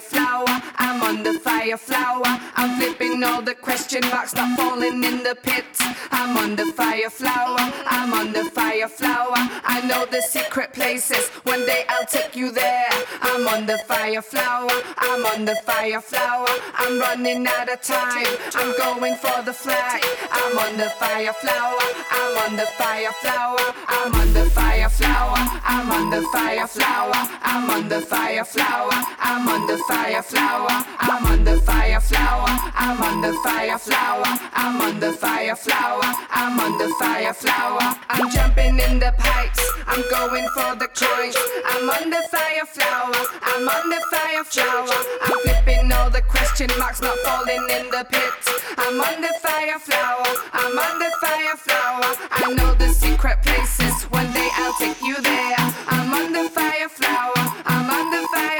fire flower. I'm on the fire flower. I'm flipping all the question marks, not falling in the pit. I'm on the fire flower. I'm on the fire flower. I know the secret places. One day I'll take you there. I'm on the fire flower. I'm on the fire flower. I'm running out of time. I'm going for the flag. I'm on the fire flower. I'm on the fire flower. I'm on the fire flower. I'm on the fire flower. I'm on the fire flower. I'm on the fire flower. I'm on the fire flower. I'm on the fire flower. I'm on the fire flower. I'm on the fire flower. I'm jumping in the pipes. I'm going for the coins. I'm on the fire flower. I'm on the fire flower. I'm flipping all the question marks, not falling in the pit. I'm on the fire flower. I'm on the fire flower. I know the secret places. One day I'll take you there. I'm on the fire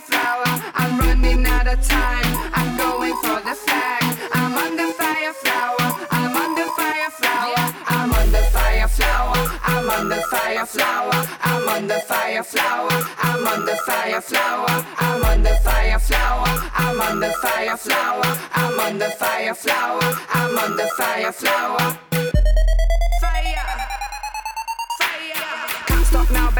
flower. I'm running out of time. I'm going for the flag. I'm on the fire flower.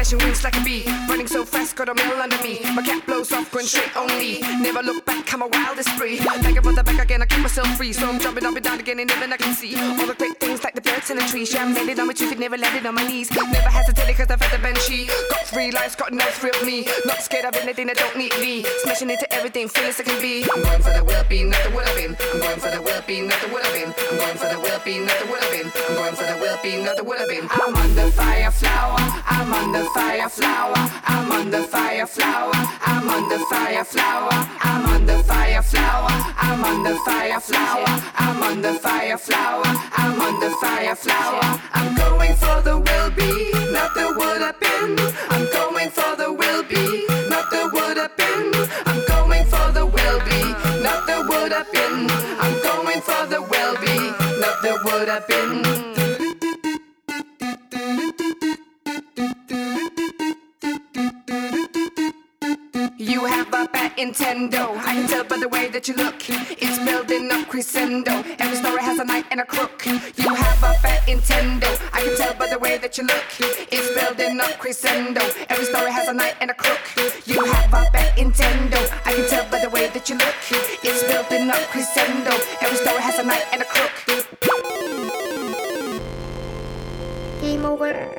Stop wings like a bee. Running so fast, got a mill under me. My cat blows off, going straight only. Never look back, I'm a wildest free. Begging for the back again, I keep myself free. So I'm jumping up and down again, and even I can see all the great things like the birds in the trees. Yeah, I'm landing on my two feet, never landed on my knees. Never hesitated cause I've had the banshee. Got three lives, got no of me. Not scared of anything, I don't need me. Smashing into everything, fearless I can be. I'm going for the will be, not the would have been. I'm going for the will be, not the would have been. I'm going for the will be, not the would have been. I'm going for the will be, not the would have been. I'm on the fire flower. I'm on the fire flower. I'm on the fire flower. I'm on the fire flower. I'm on the fire flower. I'm on the fire flower. I'm on the fire flower. I'm on the fire flower. I'm going for the will be, not the would have been. I'm going for the will be, not the would have been. I'm going for the will be, not the would have been. I'm going for the will be, not the would have been. Nintendo. I can tell by the way that you look. It's building up crescendo. Every story has a knight and a crook. You have a fat Nintendo. I can tell by the way that you look. It's building up crescendo. Every story has a knight and a crook. You have a bad Nintendo. I can tell by the way that you look. It's building up crescendo. Every story has a knight and a crook. Game over.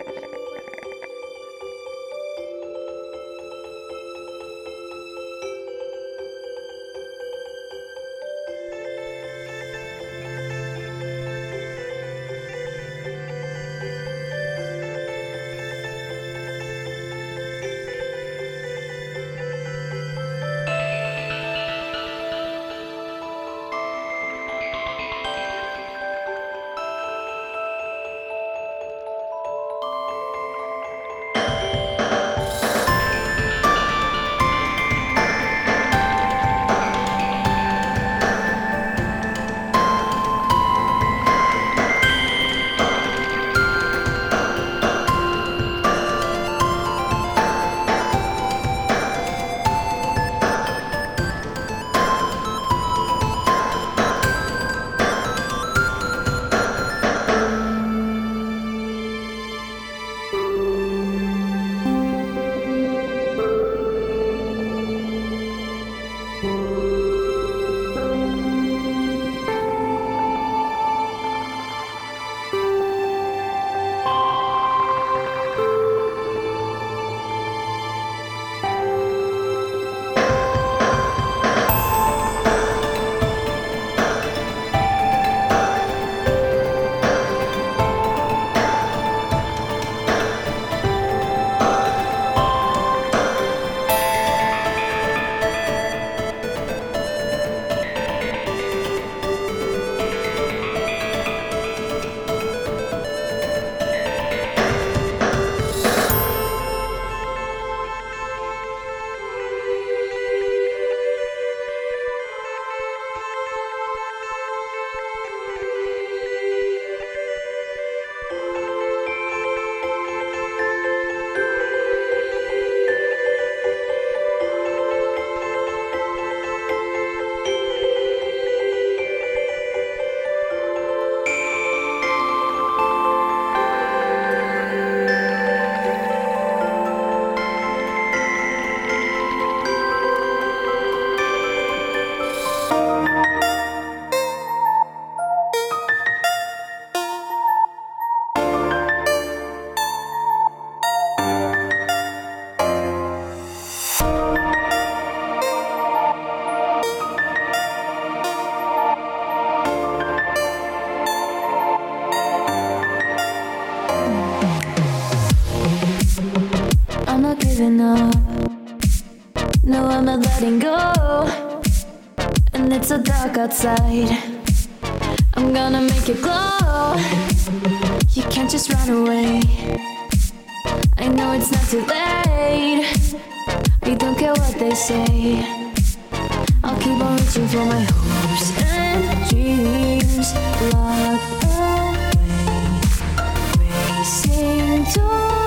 Outside. I'm gonna make it glow. You can't just run away. I know it's not too late. I don't care what they say. I'll keep on reaching for my hopes and dreams locked away, racing to